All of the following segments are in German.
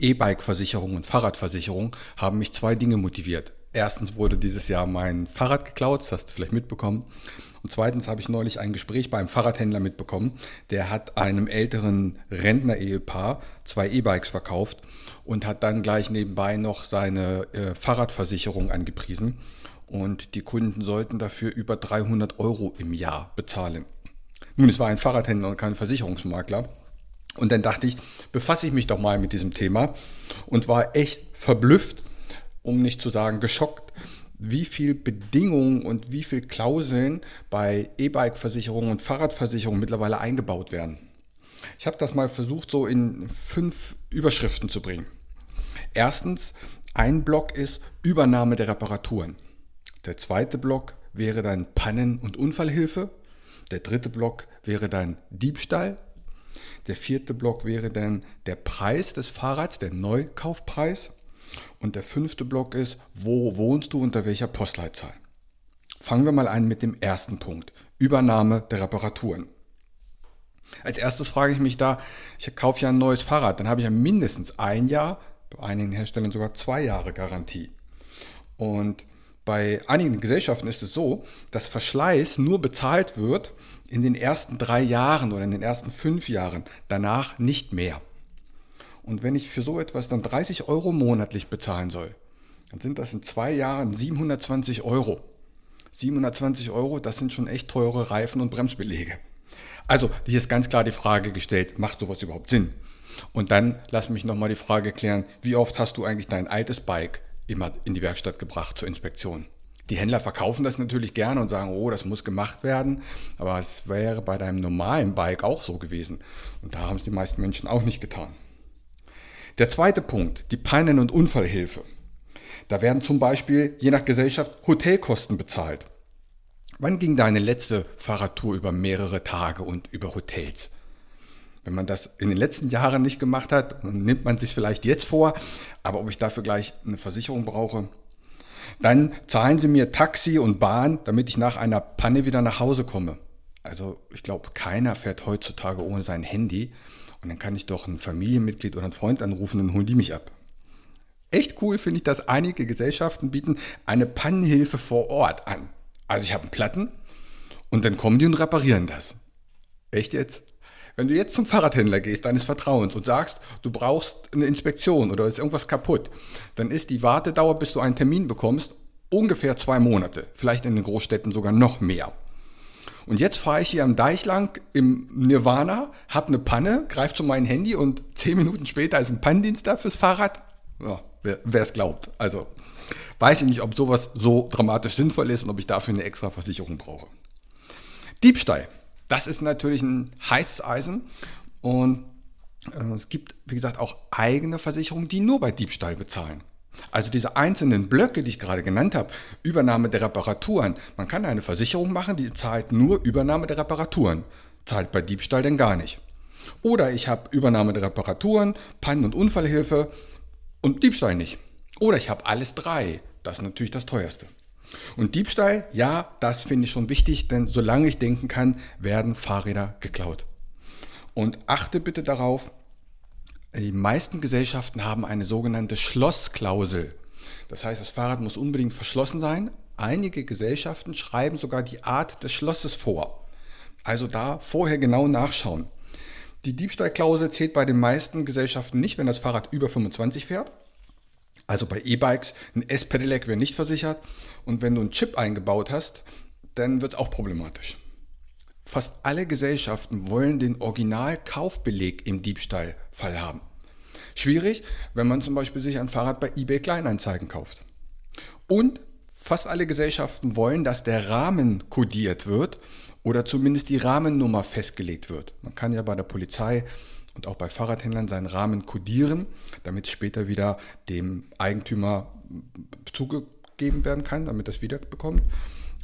E-Bike-Versicherung und Fahrradversicherung haben mich zwei Dinge motiviert. Erstens wurde dieses Jahr mein Fahrrad geklaut, das hast du vielleicht mitbekommen. Und zweitens habe ich neulich ein Gespräch beim Fahrradhändler mitbekommen. Der hat einem älteren Rentner-Ehepaar zwei E-Bikes verkauft und hat dann gleich nebenbei noch seine äh, Fahrradversicherung angepriesen. Und die Kunden sollten dafür über 300 Euro im Jahr bezahlen. Nun, es war ein Fahrradhändler und kein Versicherungsmakler. Und dann dachte ich, befasse ich mich doch mal mit diesem Thema und war echt verblüfft, um nicht zu sagen geschockt, wie viel Bedingungen und wie viel Klauseln bei E-Bike-Versicherungen und Fahrradversicherungen mittlerweile eingebaut werden. Ich habe das mal versucht, so in fünf Überschriften zu bringen. Erstens, ein Block ist Übernahme der Reparaturen. Der zweite Block wäre dann Pannen- und Unfallhilfe. Der dritte Block wäre dann Diebstahl der vierte Block wäre dann der Preis des Fahrrads, der Neukaufpreis. Und der fünfte Block ist, wo wohnst du unter welcher Postleitzahl? Fangen wir mal an mit dem ersten Punkt, Übernahme der Reparaturen. Als erstes frage ich mich da, ich kaufe ja ein neues Fahrrad, dann habe ich ja mindestens ein Jahr, bei einigen Herstellern sogar zwei Jahre Garantie. Und bei einigen Gesellschaften ist es so, dass Verschleiß nur bezahlt wird in den ersten drei Jahren oder in den ersten fünf Jahren, danach nicht mehr. Und wenn ich für so etwas dann 30 Euro monatlich bezahlen soll, dann sind das in zwei Jahren 720 Euro. 720 Euro, das sind schon echt teure Reifen und Bremsbelege. Also, hier ist ganz klar die Frage gestellt, macht sowas überhaupt Sinn? Und dann lass mich nochmal die Frage klären, wie oft hast du eigentlich dein altes Bike immer in die Werkstatt gebracht zur Inspektion. Die Händler verkaufen das natürlich gerne und sagen, oh, das muss gemacht werden, aber es wäre bei deinem normalen Bike auch so gewesen. Und da haben es die meisten Menschen auch nicht getan. Der zweite Punkt, die Pannen- und Unfallhilfe. Da werden zum Beispiel je nach Gesellschaft Hotelkosten bezahlt. Wann ging deine letzte Fahrradtour über mehrere Tage und über Hotels? Wenn man das in den letzten Jahren nicht gemacht hat, nimmt man sich vielleicht jetzt vor, aber ob ich dafür gleich eine Versicherung brauche, dann zahlen Sie mir Taxi und Bahn, damit ich nach einer Panne wieder nach Hause komme. Also ich glaube, keiner fährt heutzutage ohne sein Handy und dann kann ich doch ein Familienmitglied oder einen Freund anrufen, dann holen die mich ab. Echt cool finde ich, dass einige Gesellschaften bieten eine Pannenhilfe vor Ort an. Also ich habe einen Platten und dann kommen die und reparieren das. Echt jetzt? Wenn du jetzt zum Fahrradhändler gehst, deines Vertrauens, und sagst, du brauchst eine Inspektion oder ist irgendwas kaputt, dann ist die Wartedauer, bis du einen Termin bekommst, ungefähr zwei Monate. Vielleicht in den Großstädten sogar noch mehr. Und jetzt fahre ich hier am Deich lang im Nirvana, habe eine Panne, greife zu meinem Handy und zehn Minuten später ist ein Pannendienst da fürs Fahrrad. Ja, wer es glaubt. Also weiß ich nicht, ob sowas so dramatisch sinnvoll ist und ob ich dafür eine extra Versicherung brauche. Diebstahl. Das ist natürlich ein heißes Eisen und äh, es gibt, wie gesagt, auch eigene Versicherungen, die nur bei Diebstahl bezahlen. Also diese einzelnen Blöcke, die ich gerade genannt habe, Übernahme der Reparaturen. Man kann eine Versicherung machen, die zahlt nur Übernahme der Reparaturen, zahlt bei Diebstahl denn gar nicht. Oder ich habe Übernahme der Reparaturen, Pannen- und Unfallhilfe und Diebstahl nicht. Oder ich habe alles drei. Das ist natürlich das teuerste. Und Diebstahl, ja, das finde ich schon wichtig, denn solange ich denken kann, werden Fahrräder geklaut. Und achte bitte darauf, die meisten Gesellschaften haben eine sogenannte Schlossklausel. Das heißt, das Fahrrad muss unbedingt verschlossen sein. Einige Gesellschaften schreiben sogar die Art des Schlosses vor. Also da vorher genau nachschauen. Die Diebstahlklausel zählt bei den meisten Gesellschaften nicht, wenn das Fahrrad über 25 fährt. Also bei E-Bikes, ein S-Pedelec wäre nicht versichert und wenn du einen Chip eingebaut hast, dann wird es auch problematisch. Fast alle Gesellschaften wollen den Originalkaufbeleg im Diebstahlfall haben. Schwierig, wenn man zum Beispiel sich ein Fahrrad bei eBay Kleinanzeigen kauft. Und fast alle Gesellschaften wollen, dass der Rahmen kodiert wird oder zumindest die Rahmennummer festgelegt wird. Man kann ja bei der Polizei und auch bei Fahrradhändlern seinen Rahmen kodieren, damit es später wieder dem Eigentümer zugegeben werden kann, damit das wiederbekommt.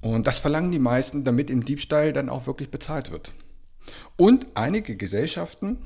Und das verlangen die meisten, damit im Diebstahl dann auch wirklich bezahlt wird. Und einige Gesellschaften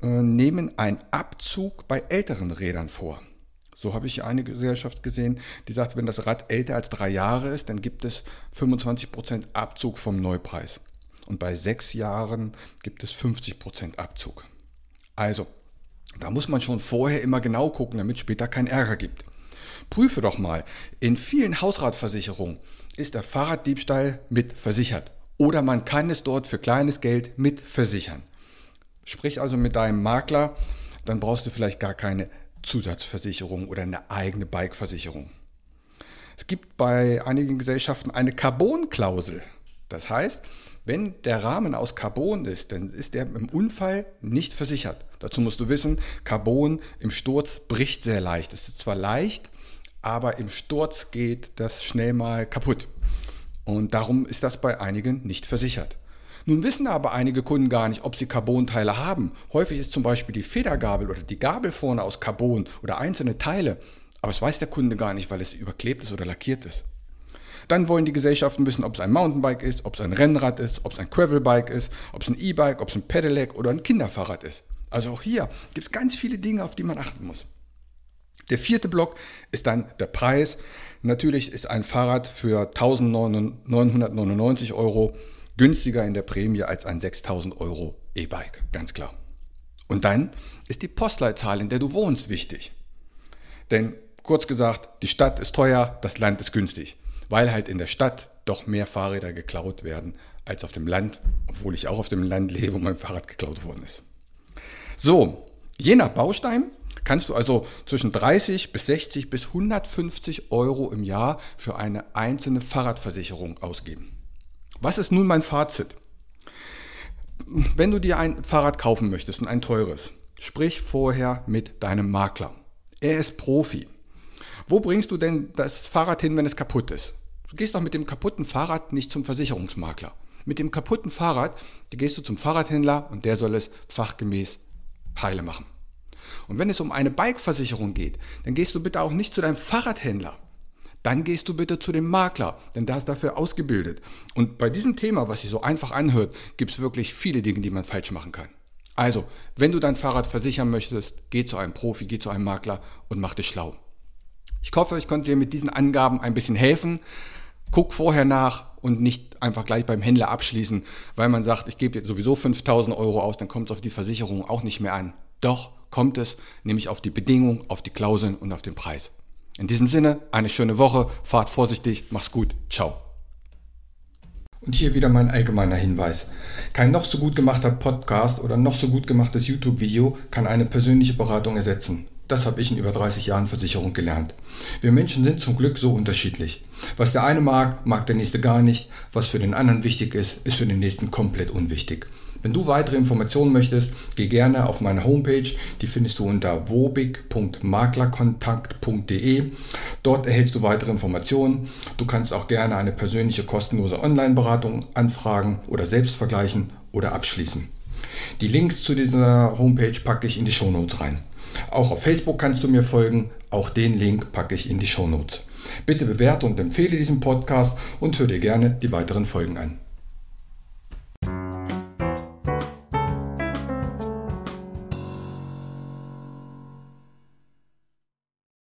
äh, nehmen einen Abzug bei älteren Rädern vor. So habe ich eine Gesellschaft gesehen, die sagt, wenn das Rad älter als drei Jahre ist, dann gibt es 25% Abzug vom Neupreis. Und bei sechs Jahren gibt es 50% Abzug. Also, da muss man schon vorher immer genau gucken, damit es später keinen Ärger gibt. Prüfe doch mal, in vielen Hausratversicherungen ist der Fahrraddiebstahl mit versichert. Oder man kann es dort für kleines Geld mit versichern. Sprich also mit deinem Makler, dann brauchst du vielleicht gar keine Zusatzversicherung oder eine eigene Bikeversicherung. Es gibt bei einigen Gesellschaften eine Carbon-Klausel. Das heißt, wenn der Rahmen aus Carbon ist, dann ist der im Unfall nicht versichert. Dazu musst du wissen, Carbon im Sturz bricht sehr leicht. Es ist zwar leicht, aber im Sturz geht das schnell mal kaputt. Und darum ist das bei einigen nicht versichert. Nun wissen aber einige Kunden gar nicht, ob sie Carbonteile haben. Häufig ist zum Beispiel die Federgabel oder die Gabel vorne aus Carbon oder einzelne Teile. Aber es weiß der Kunde gar nicht, weil es überklebt ist oder lackiert ist. Dann wollen die Gesellschaften wissen, ob es ein Mountainbike ist, ob es ein Rennrad ist, ob es ein Gravelbike ist, ob es ein E-Bike, ob es ein Pedelec oder ein Kinderfahrrad ist. Also auch hier gibt es ganz viele Dinge, auf die man achten muss. Der vierte Block ist dann der Preis. Natürlich ist ein Fahrrad für 1999 Euro günstiger in der Prämie als ein 6000 Euro E-Bike, ganz klar. Und dann ist die Postleitzahl, in der du wohnst, wichtig. Denn kurz gesagt, die Stadt ist teuer, das Land ist günstig, weil halt in der Stadt doch mehr Fahrräder geklaut werden als auf dem Land, obwohl ich auch auf dem Land lebe und mein Fahrrad geklaut worden ist. So, je nach Baustein kannst du also zwischen 30 bis 60 bis 150 Euro im Jahr für eine einzelne Fahrradversicherung ausgeben. Was ist nun mein Fazit? Wenn du dir ein Fahrrad kaufen möchtest und ein teures, sprich vorher mit deinem Makler. Er ist Profi. Wo bringst du denn das Fahrrad hin, wenn es kaputt ist? Du gehst doch mit dem kaputten Fahrrad nicht zum Versicherungsmakler. Mit dem kaputten Fahrrad gehst du zum Fahrradhändler und der soll es fachgemäß heile machen. Und wenn es um eine Bikeversicherung geht, dann gehst du bitte auch nicht zu deinem Fahrradhändler dann gehst du bitte zu dem Makler, denn der ist dafür ausgebildet. Und bei diesem Thema, was sich so einfach anhört, gibt es wirklich viele Dinge, die man falsch machen kann. Also, wenn du dein Fahrrad versichern möchtest, geh zu einem Profi, geh zu einem Makler und mach dich schlau. Ich hoffe, ich konnte dir mit diesen Angaben ein bisschen helfen. Guck vorher nach und nicht einfach gleich beim Händler abschließen, weil man sagt, ich gebe dir sowieso 5000 Euro aus, dann kommt es auf die Versicherung auch nicht mehr an. Doch kommt es nämlich auf die Bedingungen, auf die Klauseln und auf den Preis. In diesem Sinne, eine schöne Woche, fahrt vorsichtig, mach's gut, ciao. Und hier wieder mein allgemeiner Hinweis. Kein noch so gut gemachter Podcast oder noch so gut gemachtes YouTube-Video kann eine persönliche Beratung ersetzen. Das habe ich in über 30 Jahren Versicherung gelernt. Wir Menschen sind zum Glück so unterschiedlich. Was der eine mag, mag der nächste gar nicht. Was für den anderen wichtig ist, ist für den nächsten komplett unwichtig. Wenn du weitere Informationen möchtest, geh gerne auf meine Homepage. Die findest du unter wobig.maklerkontakt.de. Dort erhältst du weitere Informationen. Du kannst auch gerne eine persönliche kostenlose Online-Beratung anfragen oder selbst vergleichen oder abschließen. Die Links zu dieser Homepage packe ich in die Shownotes rein. Auch auf Facebook kannst du mir folgen. Auch den Link packe ich in die Shownotes. Bitte bewerte und empfehle diesen Podcast und hör dir gerne die weiteren Folgen an.